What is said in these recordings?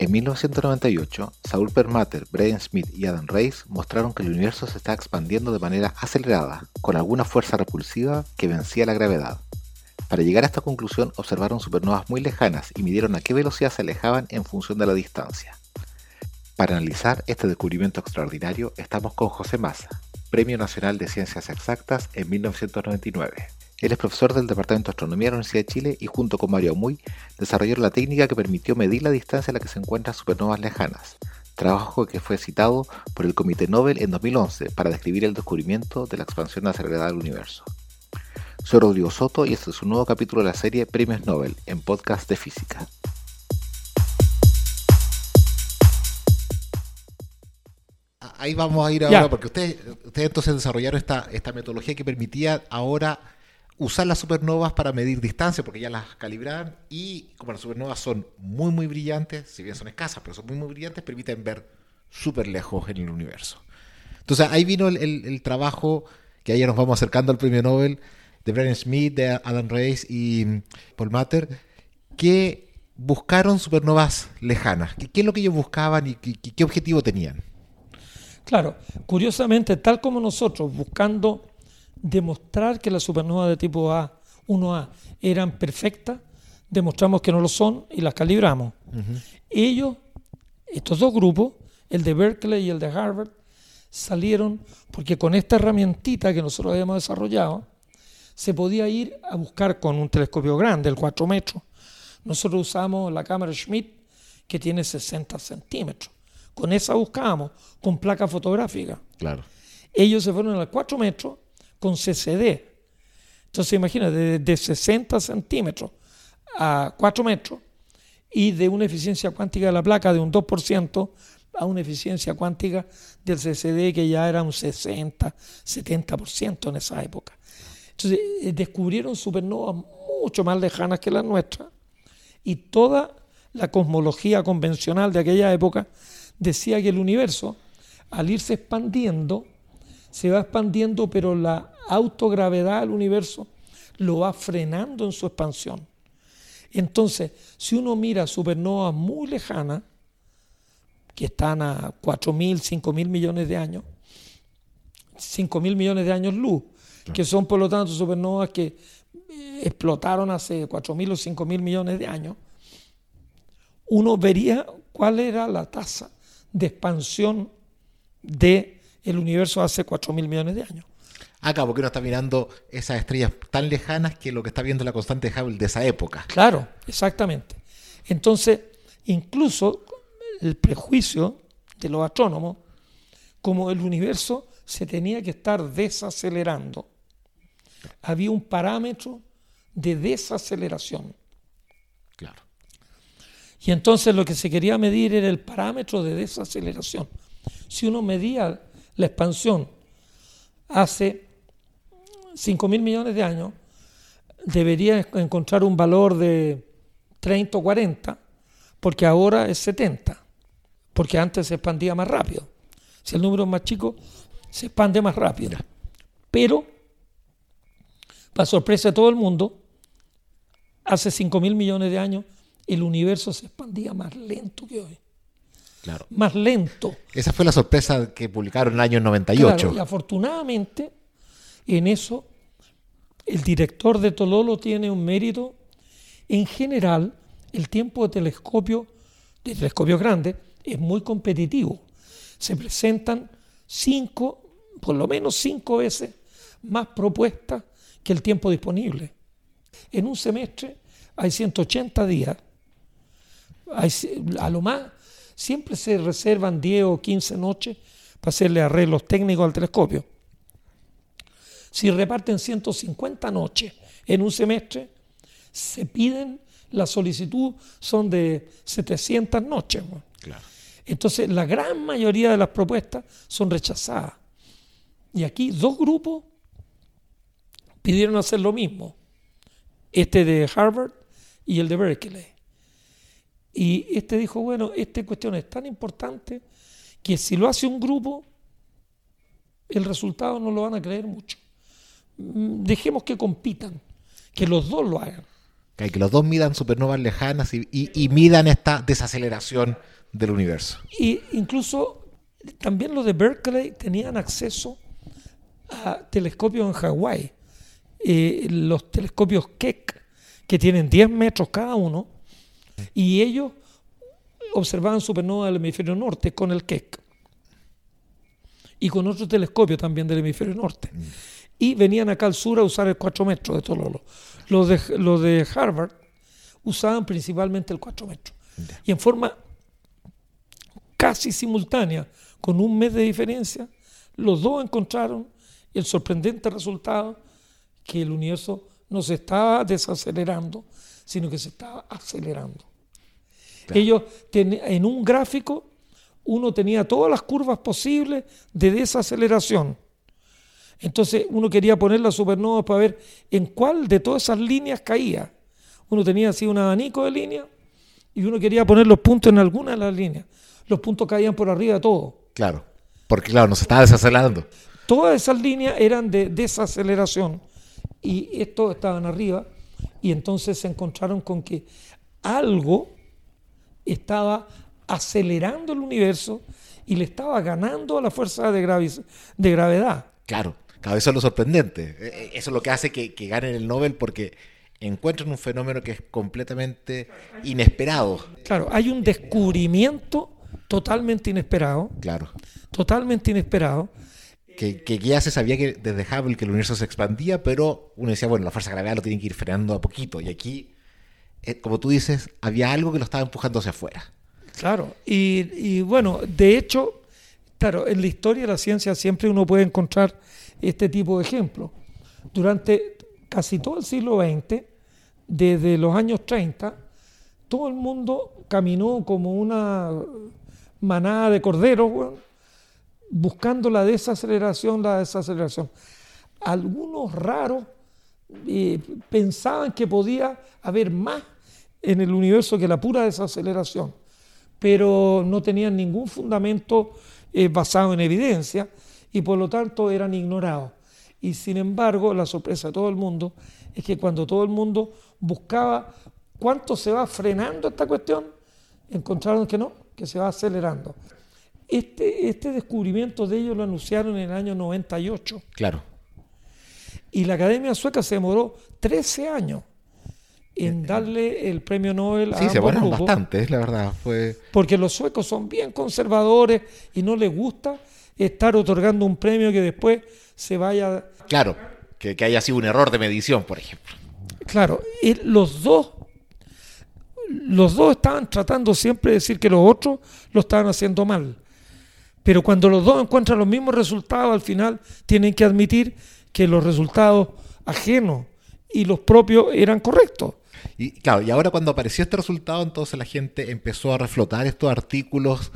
En 1998, Saul Perlmutter, Brian Smith y Adam Reis mostraron que el universo se está expandiendo de manera acelerada, con alguna fuerza repulsiva que vencía la gravedad. Para llegar a esta conclusión observaron supernovas muy lejanas y midieron a qué velocidad se alejaban en función de la distancia. Para analizar este descubrimiento extraordinario estamos con José Massa, Premio Nacional de Ciencias Exactas en 1999. Él es profesor del Departamento de Astronomía de la Universidad de Chile y junto con Mario Muy desarrollaron la técnica que permitió medir la distancia a la que se encuentran supernovas lejanas, trabajo que fue citado por el Comité Nobel en 2011 para describir el descubrimiento de la expansión acelerada del universo. Soy Rodrigo Soto y este es un nuevo capítulo de la serie Premios Nobel en podcast de física. Ahí vamos a ir ahora, porque ustedes, ustedes entonces desarrollaron esta, esta metodología que permitía ahora usar las supernovas para medir distancia, porque ya las calibraban y como las supernovas son muy, muy brillantes, si bien son escasas, pero son muy, muy brillantes, permiten ver súper lejos en el universo. Entonces ahí vino el, trabajo, que ahí nos vamos acercando al premio Nobel, de Brian Smith, de Alan Reis y Paul Matter, que buscaron supernovas lejanas. ¿Qué, es lo que ellos buscaban y qué objetivo tenían? Claro, curiosamente, tal como nosotros buscando demostrar que las supernovas de tipo A, 1A, eran perfectas, demostramos que no lo son y las calibramos. Ellos, estos dos grupos, el de Berkeley y el de Harvard, salieron porque con esta herramientita que nosotros habíamos desarrollado, se podía ir a buscar con un telescopio grande, el 4 metros. Nosotros usamos la cámara Schmidt, que tiene 60 centímetros. Con esa buscábamos, con placa fotográfica. Claro. Ellos se fueron a 4 metros con CCD. Entonces imagina, de, 60 centímetros a 4 metros y de una eficiencia cuántica de la placa de un 2% a una eficiencia cuántica del CCD que ya era un 60, 70% en esa época. Entonces eh, descubrieron supernovas mucho más lejanas que las nuestras y toda la cosmología convencional de aquella época decía que el universo, al irse expandiendo, se va expandiendo, pero la autogravedad del universo lo va frenando en su expansión. Entonces, si uno mira supernovas muy lejanas, que están a 4.000, 5.000 millones de años, 5.000 millones de años luz, que son por lo tanto supernovas que eh, explotaron hace 4.000 o 5.000 millones de años, uno vería cuál era la tasa de expansión del el universo hace 4.000 millones de años. Acá, porque uno está mirando esas estrellas tan lejanas que lo que está viendo la constante de Hubble de esa época. Claro, exactamente. Entonces, incluso el prejuicio de los astrónomos, como el universo se tenía que estar desacelerando, había un parámetro de desaceleración. Claro. Y entonces lo que se quería medir era el parámetro de desaceleración. Si uno medía la expansión hace 5 mil millones de años, debería encontrar un valor de 30 o 40, porque ahora es 70, porque antes se expandía más rápido. Si el número es más chico, se expande más rápido. Pero, para sorpresa de todo el mundo, hace 5 mil millones de años el universo se expandía más lento que hoy. Claro. Más lento. Esa fue la sorpresa que publicaron en el año 98. y afortunadamente, en eso, el director de Tololo tiene un mérito. En general, el tiempo de telescopio, de telescopio grande, es muy competitivo. Se presentan cinco, por lo menos cinco veces más propuestas que el tiempo disponible. En un semestre hay 180 días a lo más, siempre se reservan 10 o 15 noches para hacerle arreglos técnicos al telescopio. Si reparten 150 noches en un semestre, se piden, la solicitud son de 700 noches. Entonces, la gran mayoría de las propuestas son rechazadas. Y aquí dos grupos pidieron hacer lo mismo. Este de Harvard y el de Berkeley. Y este dijo, bueno, esta cuestión es tan importante que si lo hace un grupo, el resultado no lo van a creer mucho. Mm, dejemos que compitan, que los dos lo hagan. Que los dos midan supernovas lejanas y, midan esta desaceleración del universo. Y incluso también los de Berkeley tenían acceso a telescopios en Hawái. Eh, los telescopios Keck, que tienen 10 metros cada uno, y ellos observaban supernovas del hemisferio norte con el Keck. Y con otro telescopio también del hemisferio norte. Mm. Y venían acá al sur a usar el 4 metros de Tololo. Los de, los de Harvard usaban principalmente el 4 metros. Y en forma casi simultánea, con un mes de diferencia, los dos encontraron el sorprendente resultado que el universo no se estaba desacelerando, sino que se estaba acelerando. Ellos en un gráfico uno tenía todas las curvas posibles de desaceleración entonces uno quería poner la supernova para ver en cuál de todas esas líneas caía. Uno tenía así un abanico de líneas y uno quería poner los puntos en alguna de las líneas. Los puntos caían por arriba de todo. Claro, porque claro, nos estaba desacelerando. Todas esas líneas eran de desaceleración y estos estaban arriba y entonces se encontraron con que algo estaba acelerando el universo y le estaba ganando a la fuerza de, de gravedad. Claro. Cada vez es lo sorprendente. E, e, eso es lo que hace que, ganen el Nobel porque encuentran un fenómeno que es completamente inesperado. Claro, hay un descubrimiento totalmente inesperado. Claro. Totalmente inesperado. Que, ya se sabía que desde Hubble que el universo se expandía, pero uno decía, bueno, la fuerza de gravedad lo tienen que ir frenando a poquito. Y aquí, eh, como tú dices, había algo que lo estaba empujando hacia afuera. Claro, y, bueno, de hecho, claro, en la historia de la ciencia siempre uno puede encontrar este tipo de ejemplos. Durante casi todo el siglo XX, desde los años 30, todo el mundo caminó como una manada de corderos, buscando la desaceleración, la desaceleración. Algunos raros eh, pensaban que podía haber más en el universo que la pura desaceleración, pero no tenían ningún fundamento eh, basado en evidencia y por lo tanto eran ignorados. Y sin embargo, la sorpresa de todo el mundo es que cuando todo el mundo buscaba cuánto se va frenando esta cuestión, encontraron que no, que se va acelerando. Este, este descubrimiento de ellos lo anunciaron en el año 98. Claro. Y la Academia Sueca se demoró 13 años en darle el premio Nobel a Sí, se demoraron bastante, la verdad. Fue... Porque los suecos son bien conservadores y no les gusta estar otorgando un premio que después se vaya... Claro, que, haya sido un error de medición, por ejemplo. Claro, y los dos los dos estaban tratando siempre de decir que los otros lo estaban haciendo mal. Pero cuando los dos encuentran los mismos resultados, al final tienen que admitir que los resultados ajenos y los propios eran correctos. Y claro, y ahora cuando apareció este resultado, entonces la gente empezó a reflotar estos artículos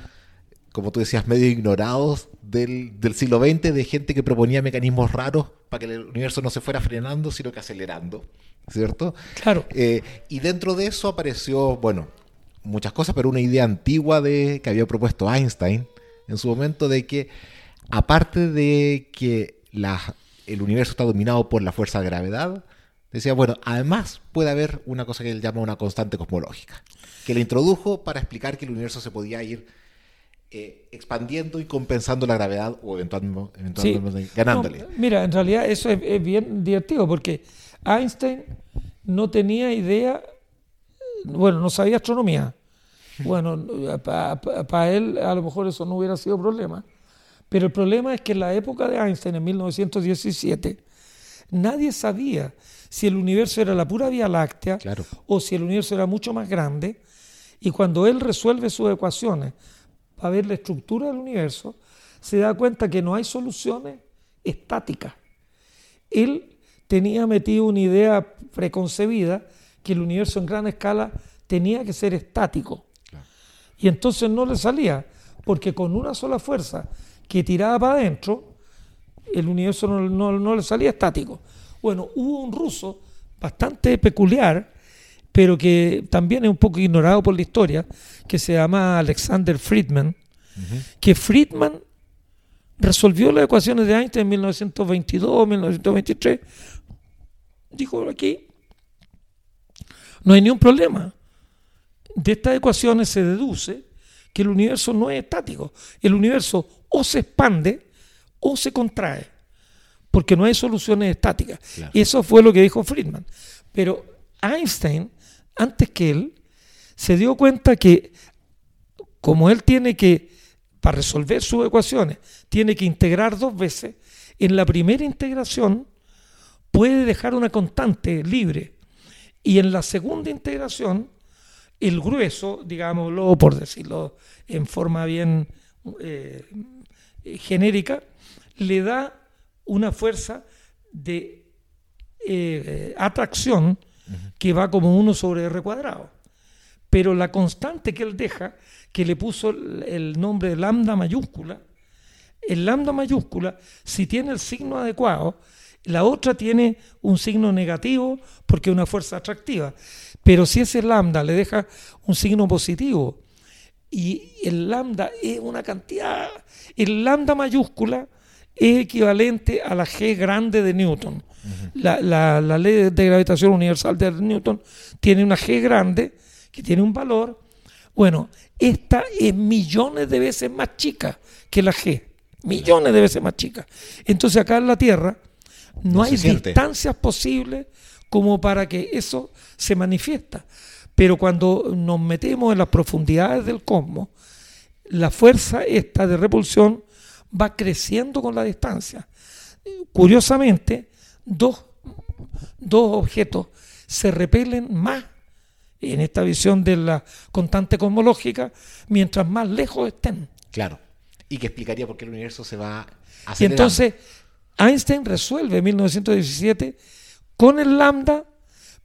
como tú decías, medio ignorados del, siglo XX, de gente que proponía mecanismos raros para que el universo no se fuera frenando, sino que acelerando, ¿cierto? Claro. Eh, y dentro de eso apareció, bueno, muchas cosas, pero una idea antigua de que había propuesto Einstein en su momento de que, aparte de que el universo está dominado por la fuerza de gravedad, decía, bueno, además puede haber una cosa que él llama una constante cosmológica, que le introdujo para explicar que el universo se podía ir eh, expandiendo y compensando la gravedad o eventualmente, ganándole. mira, en realidad eso es, bien divertido porque Einstein no tenía idea, bueno, no sabía astronomía. Bueno, para él a lo mejor eso no hubiera sido problema. Pero el problema es que en la época de Einstein, en 1917, nadie sabía si el universo era la pura Vía Láctea o si el universo era mucho más grande. Y cuando él resuelve sus ecuaciones a ver la estructura del universo, se da cuenta que no hay soluciones estáticas. Él tenía metido una idea preconcebida que el universo en gran escala tenía que ser estático. Y entonces no le salía, porque con una sola fuerza que tiraba para adentro, el universo no, no le salía estático. Bueno, hubo un ruso bastante peculiar pero que también es un poco ignorado por la historia, que se llama Alexander Friedman, que Friedman resolvió las ecuaciones de Einstein en 1922, 1923, dijo aquí, No hay ningún problema. De estas ecuaciones se deduce que el universo no es estático. El universo o se expande o se contrae, porque no hay soluciones estáticas. Y eso fue lo que dijo Friedman. Pero Einstein, antes que él, se dio cuenta que como él tiene que, para resolver sus ecuaciones, tiene que integrar dos veces, en la primera integración puede dejar una constante libre. Y en la segunda integración, el grueso, digámoslo por decirlo en forma bien eh, genérica, le da una fuerza de eh, atracción que va como uno sobre R cuadrado. Pero la constante que él deja, que le puso el nombre de lambda mayúscula, el lambda mayúscula, si tiene el signo adecuado, la otra tiene un signo negativo porque es una fuerza atractiva. Pero si ese lambda le deja un signo positivo y el lambda es una cantidad, el lambda mayúscula es equivalente a la G grande de Newton. la, ley de gravitación universal de Newton tiene una G grande que tiene un valor. Bueno, esta es millones de veces más chica que la G. Millones de veces más chica. Entonces acá en la Tierra no, hay distancias posibles como para que eso se manifiesta. Pero cuando nos metemos en las profundidades del cosmos, la fuerza esta de repulsión va creciendo con la distancia. Curiosamente, dos, objetos se repelen más en esta visión de la constante cosmológica mientras más lejos estén. Claro. Y que explicaría por qué el universo se va acelerando. Y entonces Einstein resuelve en 1917 con el lambda,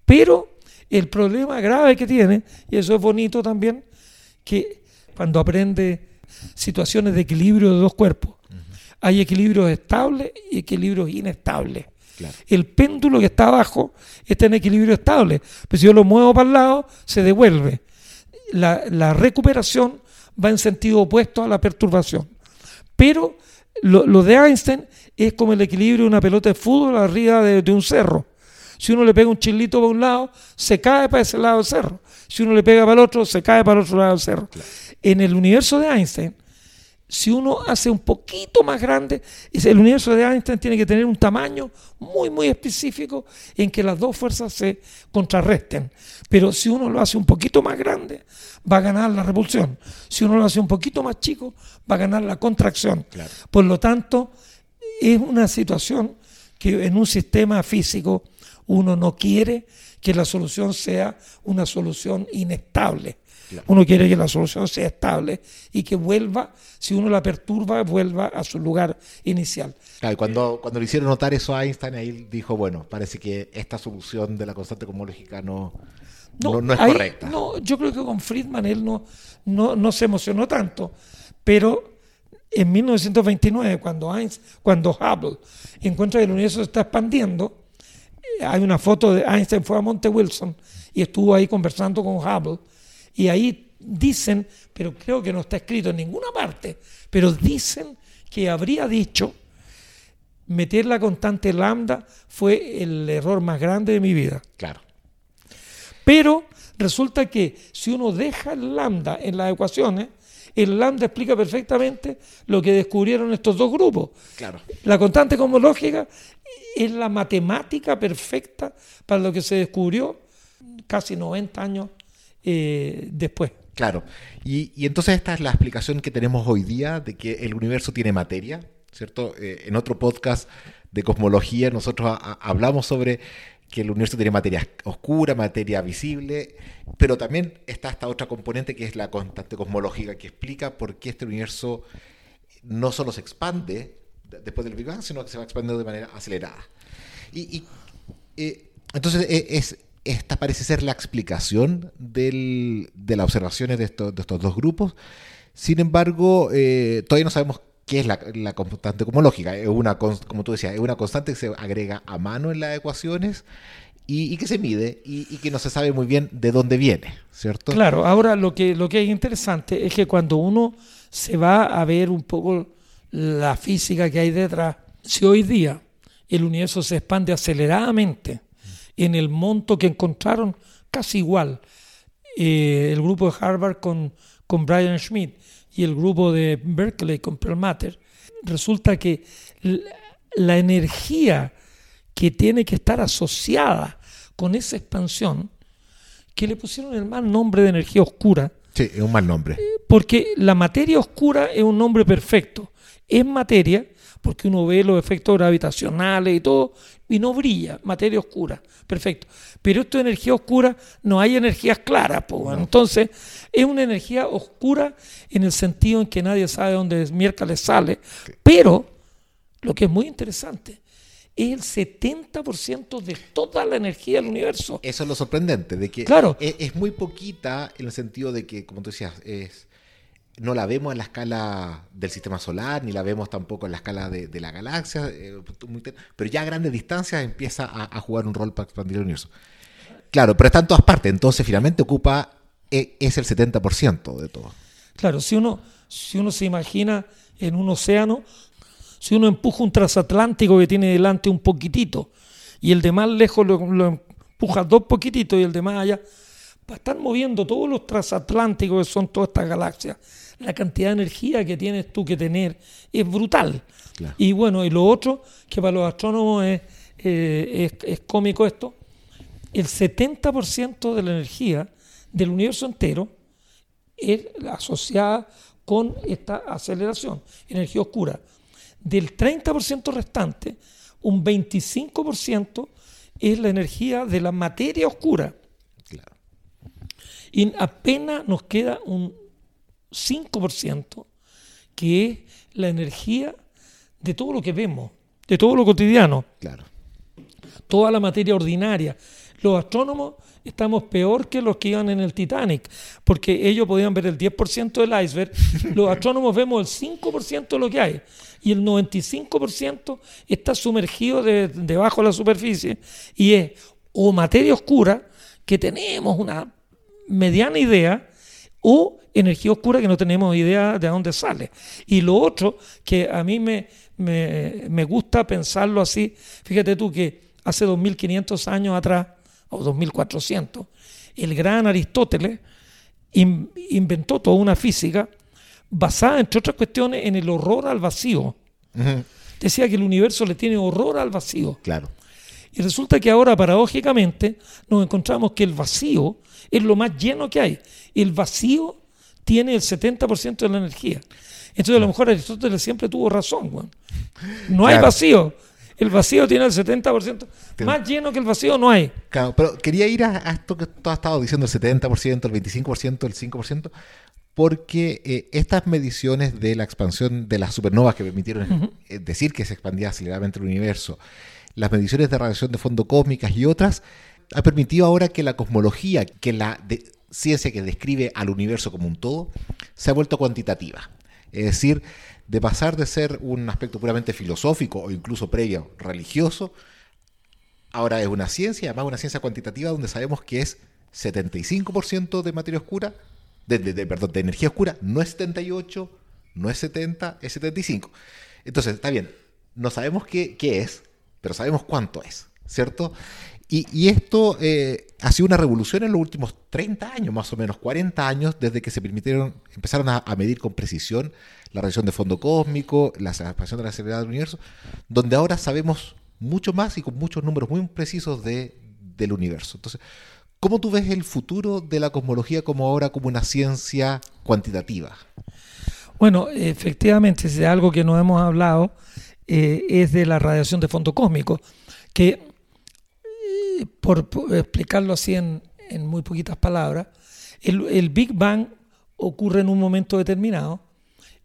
pero el problema grave que tiene, y eso es bonito también, que cuando aprende situaciones de equilibrio de dos cuerpos, hay equilibrios estables y equilibrios inestables. El péndulo que está abajo está en equilibrio estable, pero si yo lo muevo para el lado, se devuelve. La, recuperación va en sentido opuesto a la perturbación. Pero lo, de Einstein es como el equilibrio de una pelota de fútbol arriba de un cerro. Si uno le pega un chilito para un lado, se cae para ese lado del cerro. Si uno le pega para el otro, se cae para el otro lado del cerro. En el universo de Einstein, si uno hace un poquito más grande, el universo de Einstein tiene que tener un tamaño muy, muy específico en que las dos fuerzas se contrarresten. Pero si uno lo hace un poquito más grande, va a ganar la repulsión. Si uno lo hace un poquito más chico, va a ganar la contracción. Por lo tanto, es una situación que en un sistema físico uno no quiere que la solución sea una solución inestable. Uno quiere que la solución sea estable y que vuelva, si uno la perturba, vuelva a su lugar inicial. Claro, y cuando, cuando le hicieron notar eso a Einstein, ahí dijo, bueno, parece que esta solución de la constante cosmológica no, no, es correcta. No, yo creo que con Friedman él no, no, no se emocionó tanto, pero en 1929, cuando, Einstein, cuando Hubble encuentra que el universo se está expandiendo, hay una foto de Einstein fue a Monte Wilson y estuvo ahí conversando con Hubble y ahí dicen, pero creo que no está escrito en ninguna parte, pero dicen que habría dicho meter la constante lambda fue el error más grande de mi vida. Claro. Pero resulta que si uno deja el lambda en las ecuaciones, el lambda explica perfectamente lo que descubrieron estos dos grupos. Claro. La constante cosmológica es la matemática perfecta para lo que se descubrió casi 90 años eh, después. Claro, y, entonces esta es la explicación que tenemos hoy día de que el universo tiene materia, ¿cierto? Eh, en otro podcast de cosmología nosotros hablamos sobre que el universo tiene materia oscura, materia visible, pero también está esta otra componente que es la constante cosmológica que explica por qué este universo no solo se expande, después del Big Bang, sino que se va expandiendo de manera acelerada. Y, eh, entonces es, esta parece ser la explicación de las observaciones de estos, dos grupos. Sin embargo, eh, todavía no sabemos qué es la, constante cosmológica. Es una, como tú decías, es una constante que se agrega a mano en las ecuaciones y, que se mide y, que no se sabe muy bien de dónde viene, ¿cierto? Claro, ahora lo que, lo que es interesante es que cuando uno se va a ver un poco la física que hay detrás. Si hoy día el universo se expande aceleradamente en el monto que encontraron casi igual. Eh, el grupo de Harvard con, con Brian Schmidt y el grupo de Berkeley con Pearl Matter, resulta que la energía que tiene que estar asociada con esa expansión, que le pusieron el mal nombre de energía oscura. Sí, es un mal nombre. Porque la materia oscura es un nombre perfecto. Es materia, porque uno ve los efectos gravitacionales y todo, y no brilla, materia oscura, perfecto. Pero esto de energía oscura, no hay energías claras, entonces es una energía oscura en el sentido en que nadie sabe dónde miércoles sale, pero lo que es muy interesante, es el 70% de toda la energía del universo. Eso es lo sorprendente, de que claro. es, muy poquita en el sentido de que, como tú decías, es, no la vemos en la escala del sistema solar, ni la vemos tampoco en la escala de, la galaxia, eh, pero ya a grandes distancias empieza a, jugar un rol para expandir el universo. Claro, pero está en todas partes, entonces finalmente ocupa, e, es el 70% de todo. Claro, si uno, si uno se imagina en un océano, si uno empuja un transatlántico que tiene delante un poquitito y el de más lejos lo, empuja dos poquititos y el de más allá, estar moviendo todos los transatlánticos que son todas estas galaxias, la cantidad de energía que tienes tú que tener es brutal. Y bueno, y lo otro, que para los astrónomos es, eh, es cómico esto, el 70% de la energía del universo entero es asociada con esta aceleración, energía oscura. Del 30% restante, un 25% es la energía de la materia oscura. Y apenas nos queda un 5% que es la energía de todo lo que vemos, de todo lo cotidiano. Claro. Toda la materia ordinaria. Los astrónomos estamos peor que los que iban en el Titanic, porque ellos podían ver el 10% del iceberg, los astrónomos vemos el 5% de lo que hay, y el 95% está sumergido debajo de la superficie, y es o materia oscura, que tenemos una mediana idea, o energía oscura que no tenemos idea de dónde sale. Y lo otro, que a mí me, me, me gusta pensarlo así, fíjate tú que hace 2500 años atrás, o 2400, el gran Aristóteles inventó toda una física basada, entre otras cuestiones, en el horror al vacío. Decía que el universo le tiene horror al vacío. Claro. Y resulta que ahora, paradójicamente, nos encontramos que el vacío es lo más lleno que hay. El vacío tiene el 70% de la energía. Entonces, a lo mejor Aristóteles siempre tuvo razón. No hay vacío. El vacío tiene el 70%. Más lleno que el vacío no hay. Claro, pero quería ir a, esto que tú has estado diciendo, el 70%, el 25%, el 5%, porque eh, estas mediciones de la expansión de las supernovas que permitieron eh, decir que se expandía aceleradamente el universo, las mediciones de radiación de fondo cósmicas y otras, ha permitido ahora que la cosmología, que la ciencia que describe al universo como un todo, se ha vuelto cuantitativa. Es decir, de pasar de ser un aspecto puramente filosófico o incluso previo religioso, ahora es una ciencia, además una ciencia cuantitativa donde sabemos que es 75% de materia oscura, de, perdón, de energía oscura, no es 78, no es 70, es 75. Entonces, está bien, no sabemos qué es, pero sabemos cuánto es, ¿cierto? Y, esto eh, ha sido una revolución en los últimos 30 años, más o menos, 40 años, desde que se permitieron, empezaron a, medir con precisión la radiación de fondo cósmico, la expansión de la aceleradora del universo, donde ahora sabemos mucho más y con muchos números muy precisos de, del universo. Entonces, ¿cómo tú ves el futuro de la cosmología como ahora como una ciencia cuantitativa? Bueno, efectivamente, es algo que no hemos hablado, eh, es de la radiación de fondo cósmico, que por, explicarlo así en, muy poquitas palabras, el, Big Bang ocurre en un momento determinado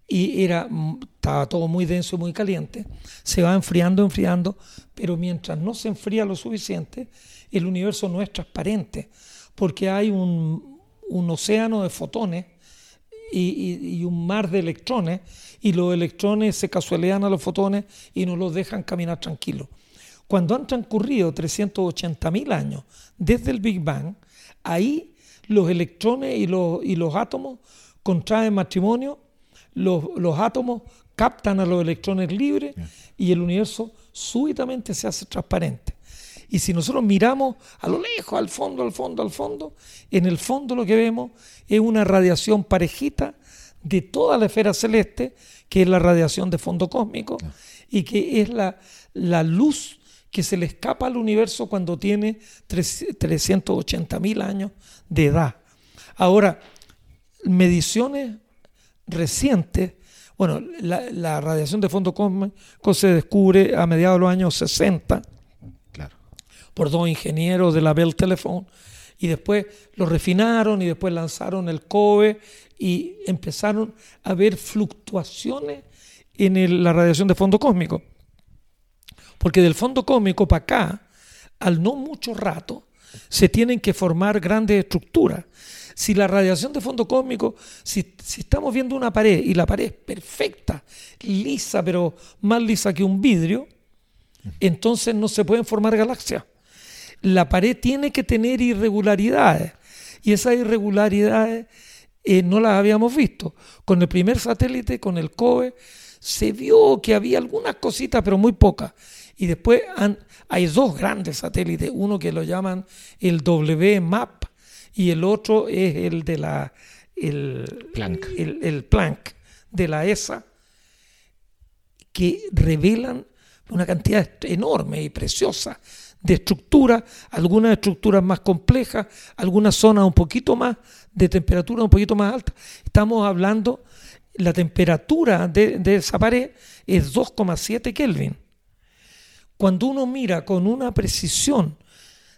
y era, estaba todo muy denso y muy caliente, se va enfriando, enfriando, pero mientras no se enfría lo suficiente, el universo no es transparente, porque hay un, océano de fotones y, y, un mar de electrones, y los electrones se casualean a los fotones y no los dejan caminar tranquilos. Cuando han transcurrido 380.000 años desde el Big Bang, ahí los electrones y los, y los átomos contraen matrimonio, los, los, átomos captan a los electrones libres y el universo súbitamente se hace transparente. Y si nosotros miramos a lo lejos, al fondo, al fondo, al fondo, en el fondo lo que vemos es una radiación parejita de toda la esfera celeste, que es la radiación de fondo cósmico, y que es la, la luz que se le escapa al universo cuando tiene 380 mil años de edad. Ahora, mediciones recientes, bueno, la, radiación de fondo cósmico se descubre a mediados de los años 60 claro. por dos ingenieros de la Bell Telephone y después lo refinaron y después lanzaron el COBE y empezaron a ver fluctuaciones en la radiación de fondo cósmico. Porque del fondo cósmico para acá, al no mucho rato, se tienen que formar grandes estructuras. Si la radiación de fondo cósmico, si, estamos viendo una pared y la pared es perfecta, lisa, pero más lisa que un vidrio, entonces no se pueden formar galaxias. La pared tiene que tener irregularidades y esas irregularidades eh, no las habíamos visto. Con el primer satélite, con el COBE, se vio que había algunas cositas, pero muy pocas. Y después hay dos grandes satélites, uno que lo llaman el WMAP y el otro es el de la el Planck, el, Planck de la ESA, que revelan una cantidad enorme y preciosa de estructuras, algunas estructuras más complejas, algunas zonas un poquito más de temperatura un poquito más alta. Estamos hablando, la temperatura de, de esa pared es 2,7 Kelvin. Cuando uno mira con una precisión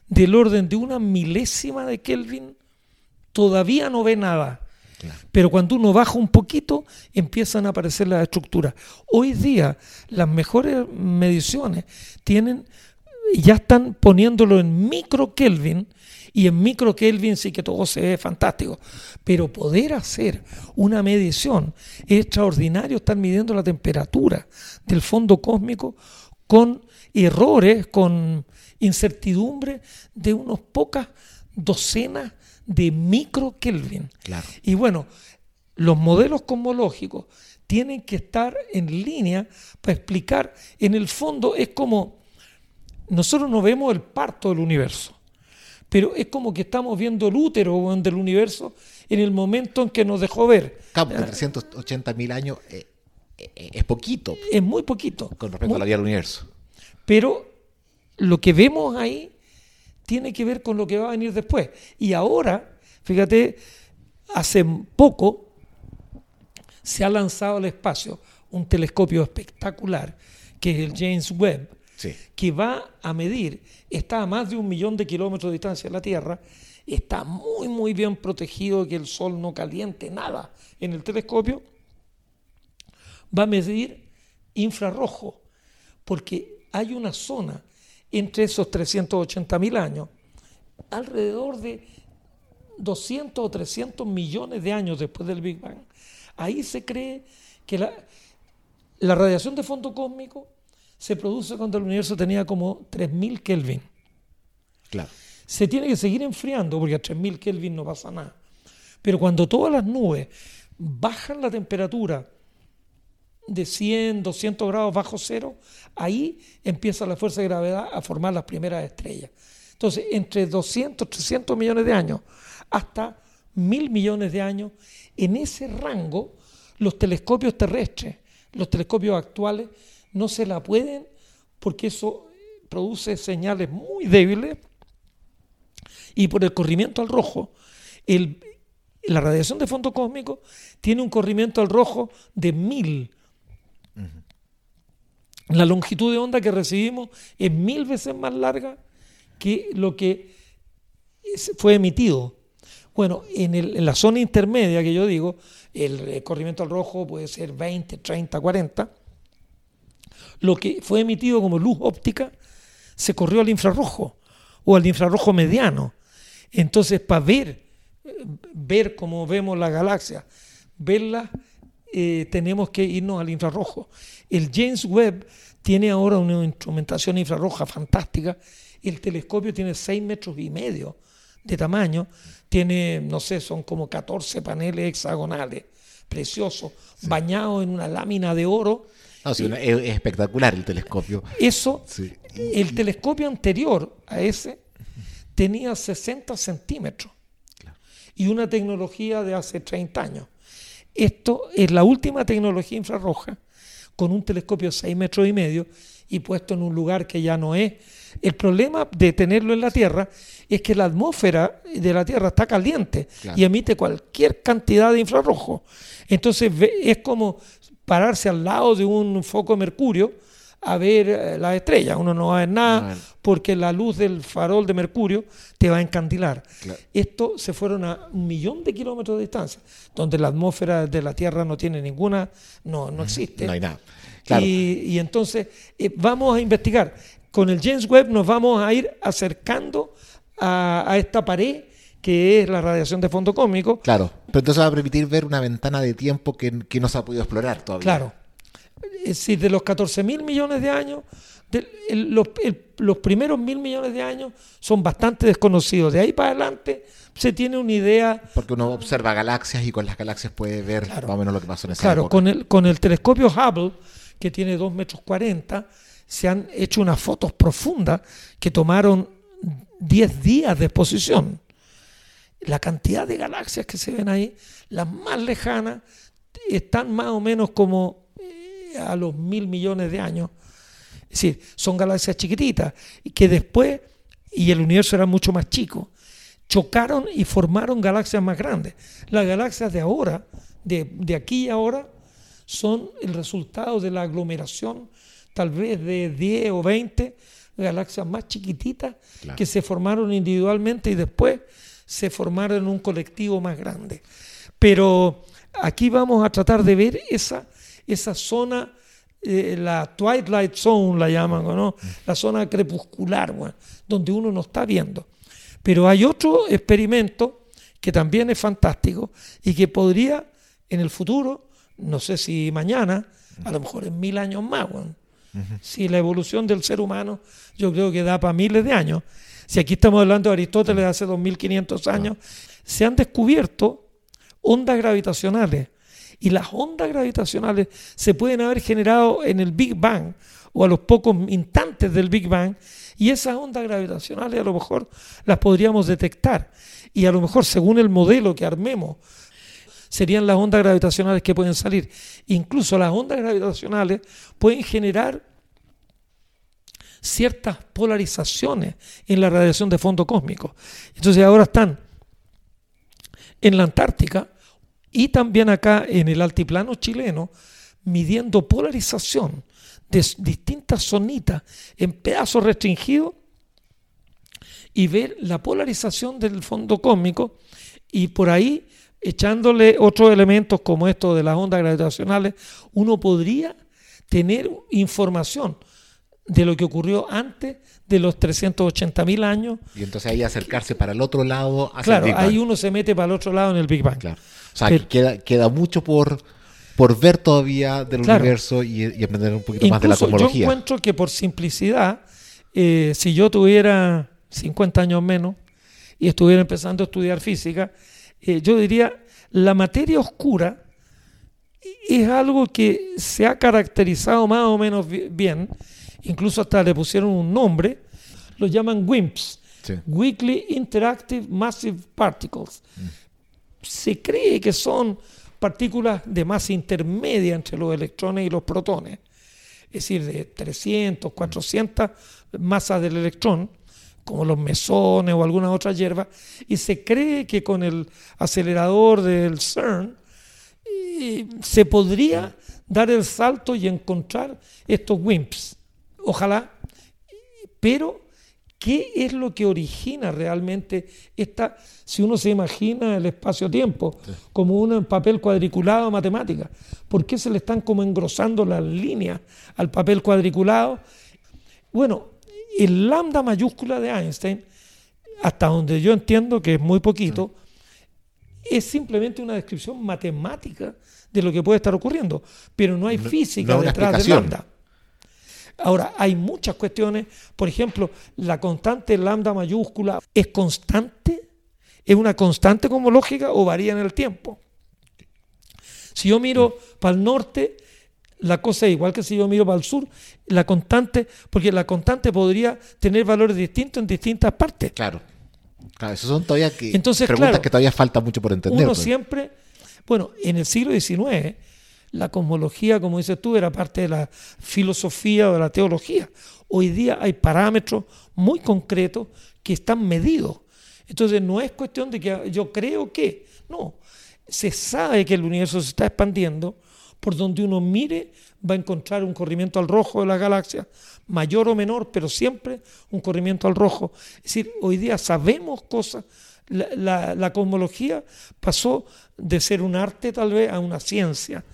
del orden de una milésima de Kelvin, todavía no ve nada. Pero cuando uno baja un poquito, empiezan a aparecer las estructuras. Hoy día, las mejores mediciones tienen, ya están poniéndolo en micro Kelvin, y en micro Kelvin sí que todo se ve fantástico. Pero poder hacer una medición es extraordinario, están midiendo la temperatura del fondo cósmico con errores, con incertidumbre de unos pocas docenas de micro Kelvin. Y bueno, los modelos cosmológicos tienen que estar en línea para explicar, en el fondo es como, nosotros no vemos el parto del universo, pero es como que estamos viendo el útero del universo en el momento en que nos dejó ver. Cabo, 380 mil años eh, es poquito. Es muy poquito. Con respecto a la vida del universo. Pero lo que vemos ahí tiene que ver con lo que va a venir después. Y ahora, fíjate, hace poco se ha lanzado al espacio un telescopio espectacular, que es el James Webb, que va a medir, está a más de un millón de kilómetros de distancia de la Tierra, está muy, muy bien protegido que el sol no caliente nada en el telescopio, va a medir infrarrojo, porque hay una zona entre esos 380 mil años, alrededor de 200 o 300 millones de años después del Big Bang. Ahí se cree que la, la radiación de fondo cósmico se produce cuando el universo tenía como 3000 Kelvin. Claro. Se tiene que seguir enfriando porque a 3000 Kelvin no pasa nada. Pero cuando todas las nubes bajan la temperatura de 100, 200 grados bajo cero, ahí empieza la fuerza de gravedad a formar las primeras estrellas. Entonces, entre 200, 300 millones de años hasta mil millones de años, en ese rango, los telescopios terrestres, los telescopios actuales, no se la pueden porque eso produce señales muy débiles y por el corrimiento al rojo, la radiación de fondo cósmico tiene un corrimiento al rojo de mil la longitud de onda que recibimos es mil veces más larga que lo que fue emitido. Bueno, en, la zona intermedia que yo digo, el, corrimiento al rojo puede ser 20, 30, 40. Lo que fue emitido como luz óptica se corrió al infrarrojo o al infrarrojo mediano. Entonces, para ver, ver cómo vemos la galaxia, verla eh, tenemos que irnos al infrarrojo. El James Webb tiene ahora una instrumentación infrarroja fantástica. El telescopio tiene 6 metros y medio de tamaño. Tiene, no sé, son como 14 paneles hexagonales, preciosos, bañados en una lámina de oro es, espectacular el telescopio. Eso, el telescopio anterior a ese tenía 60 centímetros y una tecnología de hace 30 años. Esto es la última tecnología infrarroja con un telescopio de 6 metros y medio y puesto en un lugar que ya no es. El problema de tenerlo en la Tierra es que la atmósfera de la Tierra está caliente y emite cualquier cantidad de infrarrojo. Entonces es como pararse al lado de un foco de mercurio a ver eh, las estrellas. Uno no va a ver nada porque la luz del farol de mercurio te va a encandilar. Esto se fueron a un millón de kilómetros de distancia, donde la atmósfera de la Tierra no tiene ninguna, no, no existe. No hay nada. Y, entonces eh, vamos a investigar. Con el James Webb nos vamos a ir acercando a, esta pared que es la radiación de fondo cósmico. Claro, pero entonces va a permitir ver una ventana de tiempo que, que no se ha podido explorar todavía. Claro, es decir, de los 14 mil millones de años, los, primeros mil millones de años son bastante desconocidos. De ahí para adelante se tiene una idea. Porque uno observa galaxias y con las galaxias puede ver más o menos lo que pasó en esa Claro, Con, el, con el telescopio Hubble, que tiene 2 metros 40, se han hecho unas fotos profundas que tomaron 10 días de exposición. La cantidad de galaxias que se ven ahí, las más lejanas, están más o menos como a los mil millones de años. Es decir, son galaxias chiquititas que después, y el universo era mucho más chico, chocaron y formaron galaxias más grandes. Las galaxias de ahora, de, aquí y ahora, son el resultado de la aglomeración tal vez de 10 o 20 galaxias más chiquititas que se formaron individualmente y después se formaron en un colectivo más grande. Pero aquí vamos a tratar de ver esa esa zona, eh, la Twilight Zone la llaman, ¿no? La zona crepuscular, donde uno no está viendo. Pero hay otro experimento que también es fantástico y que podría en el futuro, no sé si mañana, a lo mejor en mil años más, si la evolución del ser humano yo creo que da para miles de años. Si aquí estamos hablando de Aristóteles de hace 2500 años, se han descubierto ondas gravitacionales y las ondas gravitacionales se pueden haber generado en el Big Bang o a los pocos instantes del Big Bang y esas ondas gravitacionales a lo mejor las podríamos detectar y a lo mejor según el modelo que armemos serían las ondas gravitacionales que pueden salir. Incluso las ondas gravitacionales pueden generar ciertas polarizaciones en la radiación de fondo cósmico. Entonces ahora están en la Antártica y también acá en el altiplano chileno, midiendo polarización de distintas zonitas en pedazos restringidos y ver la polarización del fondo cósmico y por ahí echándole otros elementos como esto de las ondas gravitacionales, uno podría tener información de lo que ocurrió antes de los 380 mil años. Y entonces ahí acercarse para el otro lado. claro, ahí uno se mete para el otro lado en el Big Bang. Claro. O sea, queda, queda mucho por, por ver todavía del universo y, aprender un poquito más de la cosmología. Yo encuentro que por simplicidad, eh, si yo tuviera 50 años menos y estuviera empezando a estudiar física, eh, yo diría, la materia oscura es algo que se ha caracterizado más o menos bien, incluso hasta le pusieron un nombre, lo llaman WIMPs, Weakly Interactive Massive Particles. Mm se cree que son partículas de masa intermedia entre los electrones y los protones, es decir, de 300, 400 masas del electrón, como los mesones o alguna otra hierba, y se cree que con el acelerador del CERN eh, se podría dar el salto y encontrar estos WIMPs. Ojalá, pero ¿Qué es lo que origina realmente esta, si uno se imagina el espacio-tiempo como un papel cuadriculado matemática? ¿Por qué se le están como engrosando las líneas al papel cuadriculado? Bueno, el lambda mayúscula de Einstein, hasta donde yo entiendo que es muy poquito, es simplemente una descripción matemática de lo que puede estar ocurriendo, pero no hay física detrás de lambda. Ahora, hay muchas cuestiones, por ejemplo, la constante lambda mayúscula, ¿es constante? ¿Es una constante como lógica o varía en el tiempo? Si yo miro para el norte, la cosa es igual que si yo miro para el sur, la constante, porque la constante podría tener valores distintos en distintas partes. Claro. Claro, eso son todavía que, Entonces, preguntas que todavía falta mucho por entender. Uno pues. siempre, bueno, en el siglo XIX, la cosmología, como dices tú, era parte de la filosofía o de la teología. Hoy día hay parámetros muy concretos que están medidos. Entonces no es cuestión de que yo creo que, no, se sabe que el universo se está expandiendo, por donde uno mire va a encontrar un corrimiento al rojo de la galaxia, mayor o menor, pero siempre un corrimiento al rojo. Es decir, hoy día sabemos cosas, la, la cosmología pasó de ser un arte tal vez a una ciencia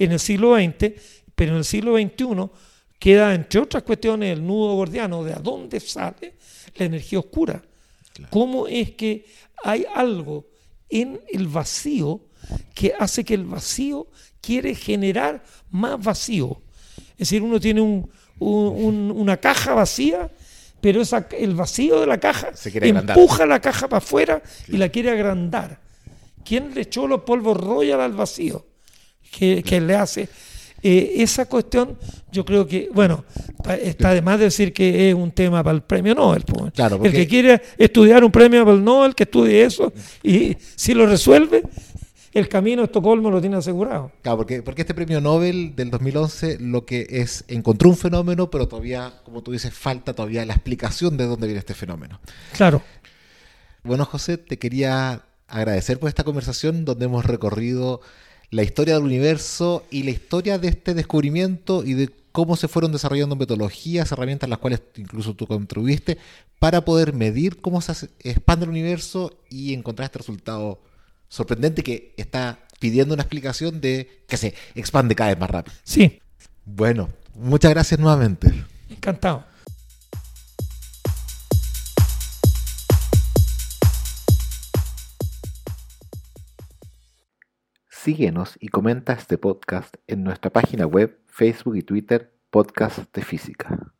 en el siglo XX, pero en el siglo XXI queda, entre otras cuestiones, el nudo gordiano de a dónde sale la energía oscura. ¿Cómo es que hay algo en el vacío que hace que el vacío quiere generar más vacío? Es decir, uno tiene una caja vacía, pero esa, el vacío de la caja empuja la caja para afuera y la quiere agrandar. ¿Quién le echó los polvos royal al vacío? ¿Qué le hace eh, esa cuestión, yo creo que, bueno, está de más decir que es un tema para el premio Nobel. Pues. El que quiere estudiar un premio para el Nobel, que estudie eso, y si lo resuelve, el camino a Estocolmo lo tiene asegurado. Claro, porque, porque este premio Nobel del 2011 lo que es, encontró un fenómeno, pero todavía, como tú dices, falta todavía la explicación de dónde viene este fenómeno. Claro. Bueno, José, te quería agradecer por esta conversación donde hemos recorrido la historia del universo y la historia de este descubrimiento y de cómo se fueron desarrollando metodologías, herramientas en las cuales incluso tú contribuiste para poder medir cómo se expande el universo y encontrar este resultado sorprendente que está pidiendo una explicación de que se expande cada vez más rápido. Sí. Bueno, muchas gracias nuevamente. Encantado. Síguenos y comenta este podcast en nuestra página web, Facebook y Twitter, Podcast de Física.